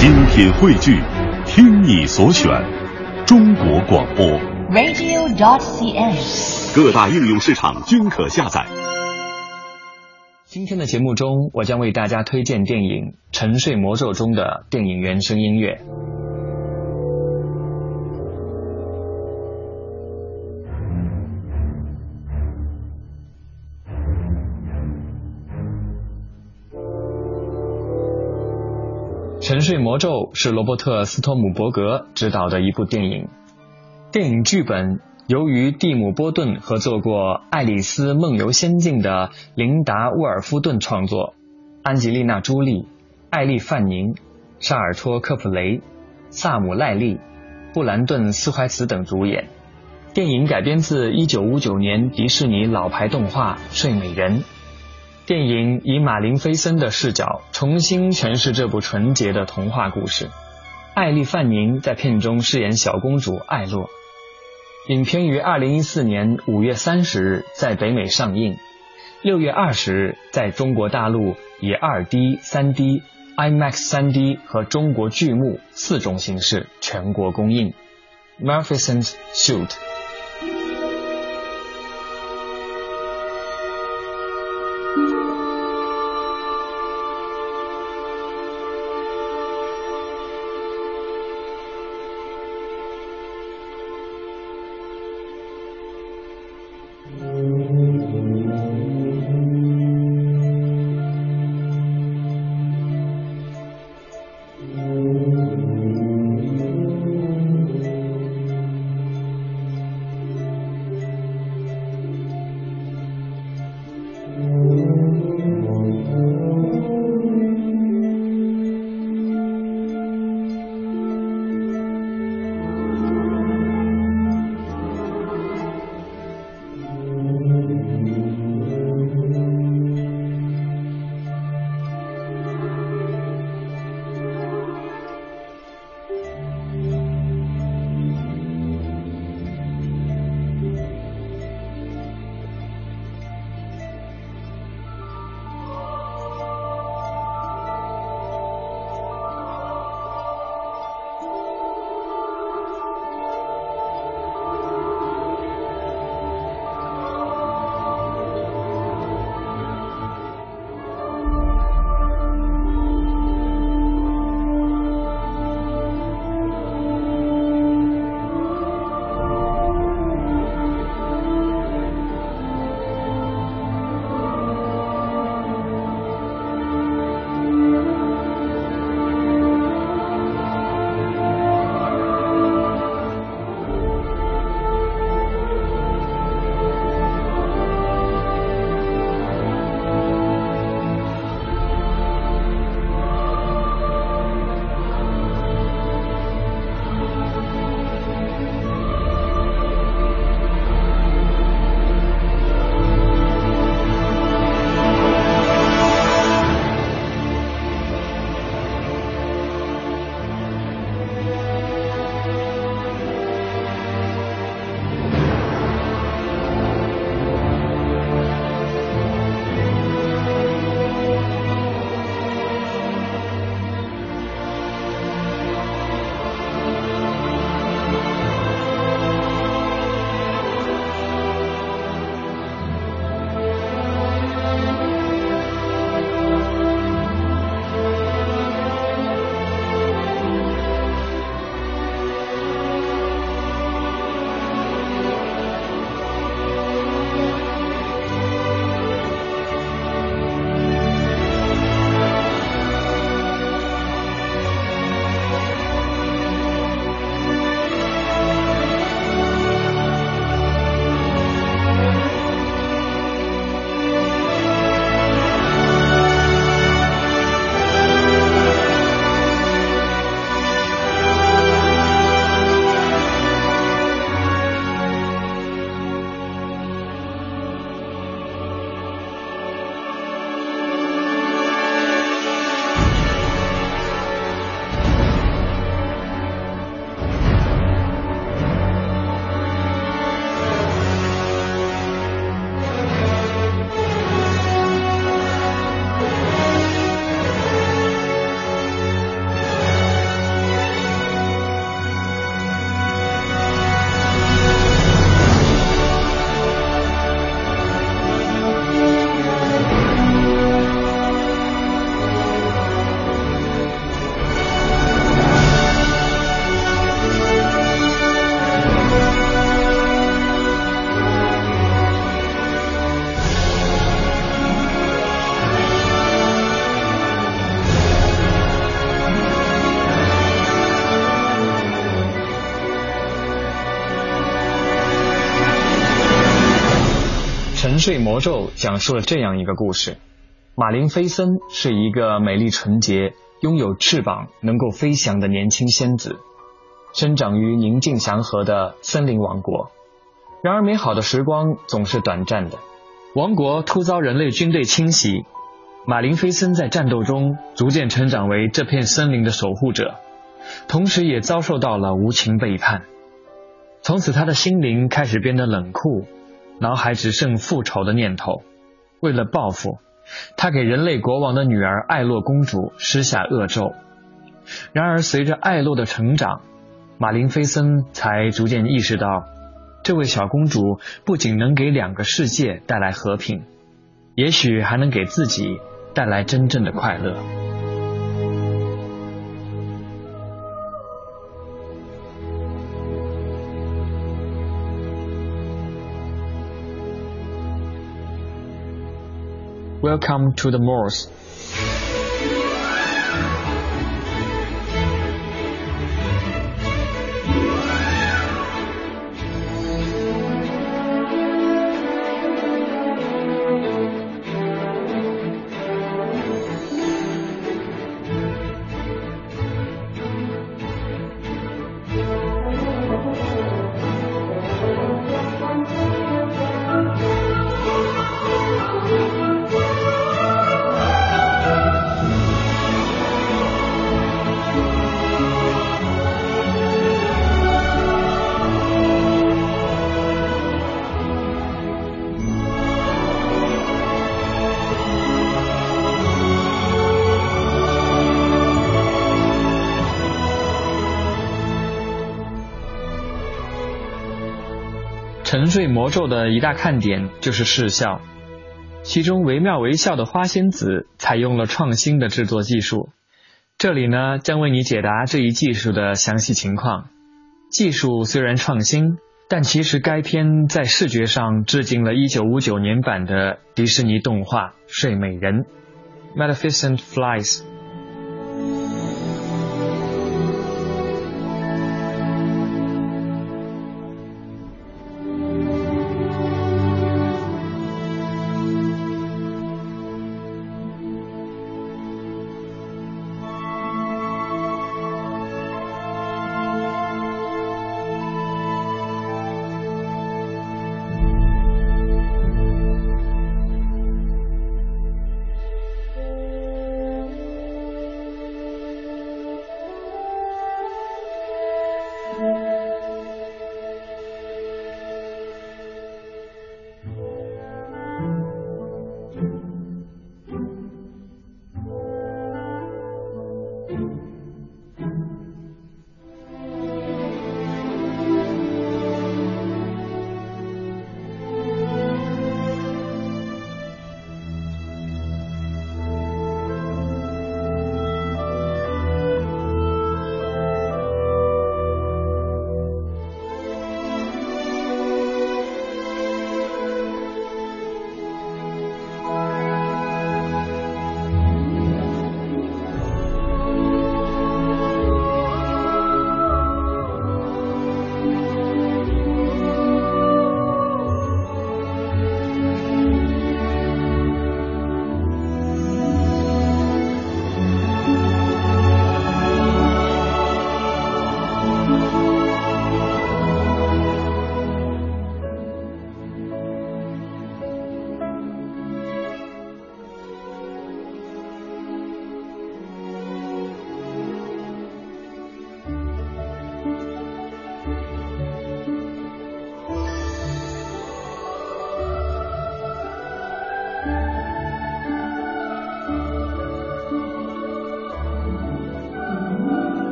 精品汇聚，听你所选，中国广播。radio.dot.cn，。各大应用市场均可下载。今天的节目中，我将为大家推荐电影《沉睡魔咒》中的电影原声音乐。《沉睡魔咒》是罗伯特·斯托姆伯格执导的一部电影。电影剧本由于蒂姆·波顿合作过《爱丽丝梦游仙境》的琳达·沃尔夫顿创作，安吉丽娜·朱莉、艾丽·范宁、沙尔托·科普雷、萨姆·赖利、布兰顿·斯怀茨等主演。电影改编自1959年迪士尼老牌动画《睡美人》。电影以马林·菲森的视角重新诠释这部纯洁的童话故事。艾丽·范宁在片中饰演小公主艾洛。影片于二零一四年五月三十日在北美上映，六月二十日在中国大陆以二 D、三 D、IMAX 三 D 和中国剧目四种形式全国公映。Maleficent Shoot。沉睡魔咒》讲述了这样一个故事：马林菲森是一个美丽纯洁、拥有翅膀、能够飞翔的年轻仙子，生长于宁静祥和的森林王国。然而，美好的时光总是短暂的，王国突遭人类军队侵袭。马林菲森在战斗中逐渐成长为这片森林的守护者，同时也遭受到了无情背叛。从此，他的心灵开始变得冷酷。脑海只剩复仇的念头。为了报复，他给人类国王的女儿艾洛公主施下恶咒。然而，随着艾洛的成长，马林菲森才逐渐意识到，这位小公主不仅能给两个世界带来和平，也许还能给自己带来真正的快乐。Welcome to the Moors. 沉睡魔咒的一大看点就是视效，其中惟妙惟肖的花仙子采用了创新的制作技术。这里呢，将为你解答这一技术的详细情况。技术虽然创新，但其实该片在视觉上致敬了1959年版的迪士尼动画《睡美人》（Maleficent Flies）。you.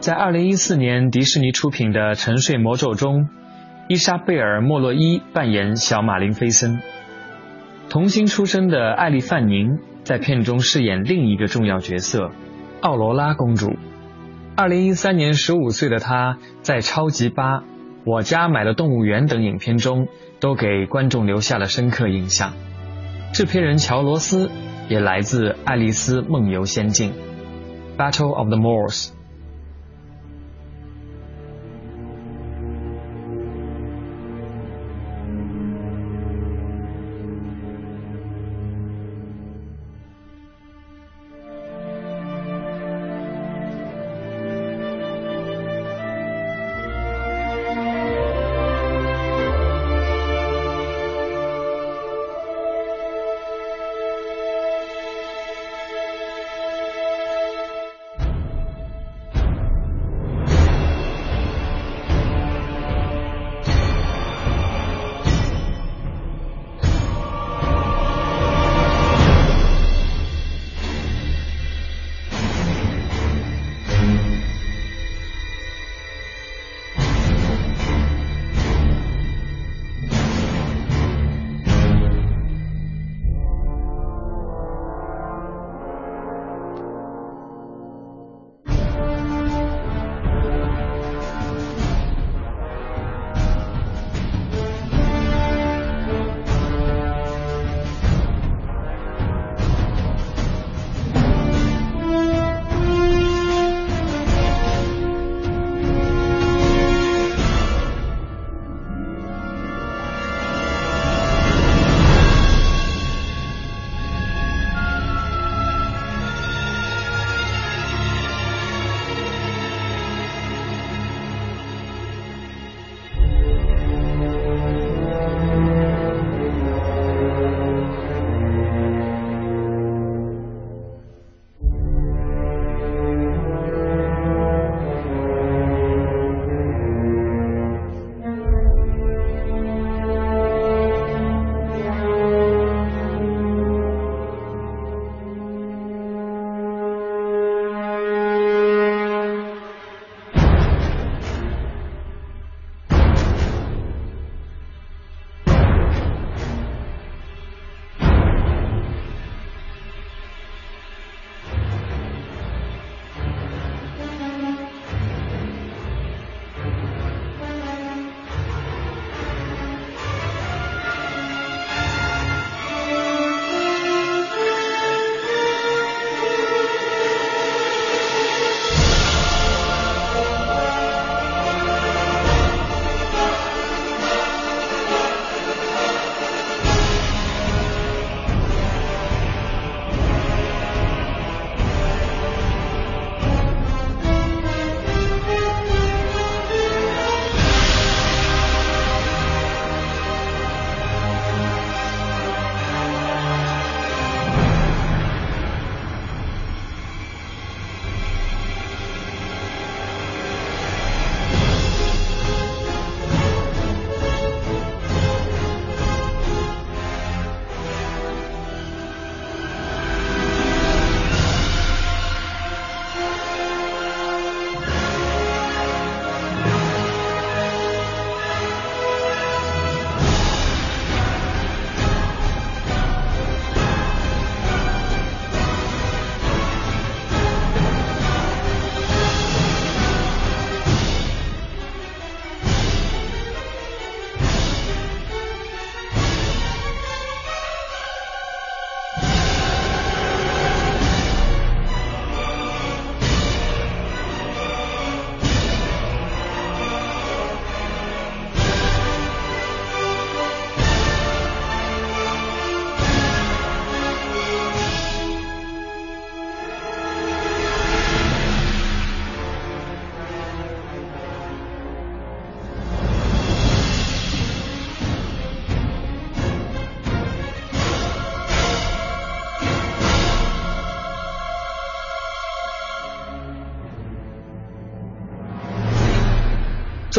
在二零一四年迪士尼出品的《沉睡魔咒》中，伊莎贝尔·莫洛伊扮演小马林·菲森。童星出身的艾丽·范宁在片中饰演另一个重要角色——奥罗拉公主。二零一三年，十五岁的她在《超级八》《我家买了动物园》等影片中都给观众留下了深刻印象。制片人乔罗斯也来自《爱丽丝梦游仙境》（Battle of the Moors）。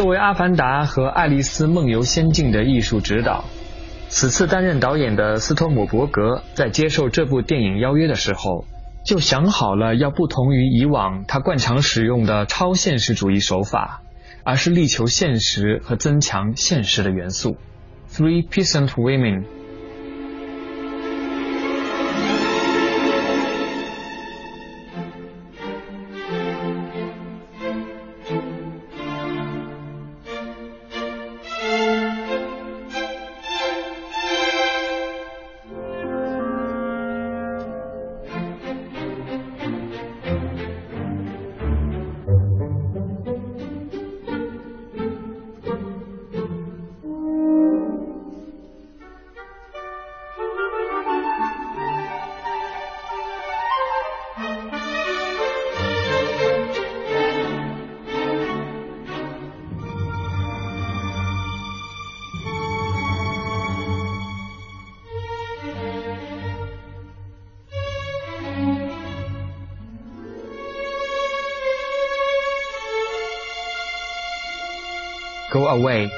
作为《阿凡达》和《爱丽丝梦游仙境》的艺术指导，此次担任导演的斯托姆伯格在接受这部电影邀约的时候，就想好了要不同于以往他惯常使用的超现实主义手法，而是力求现实和增强现实的元素。Three Peasant Women。Go away.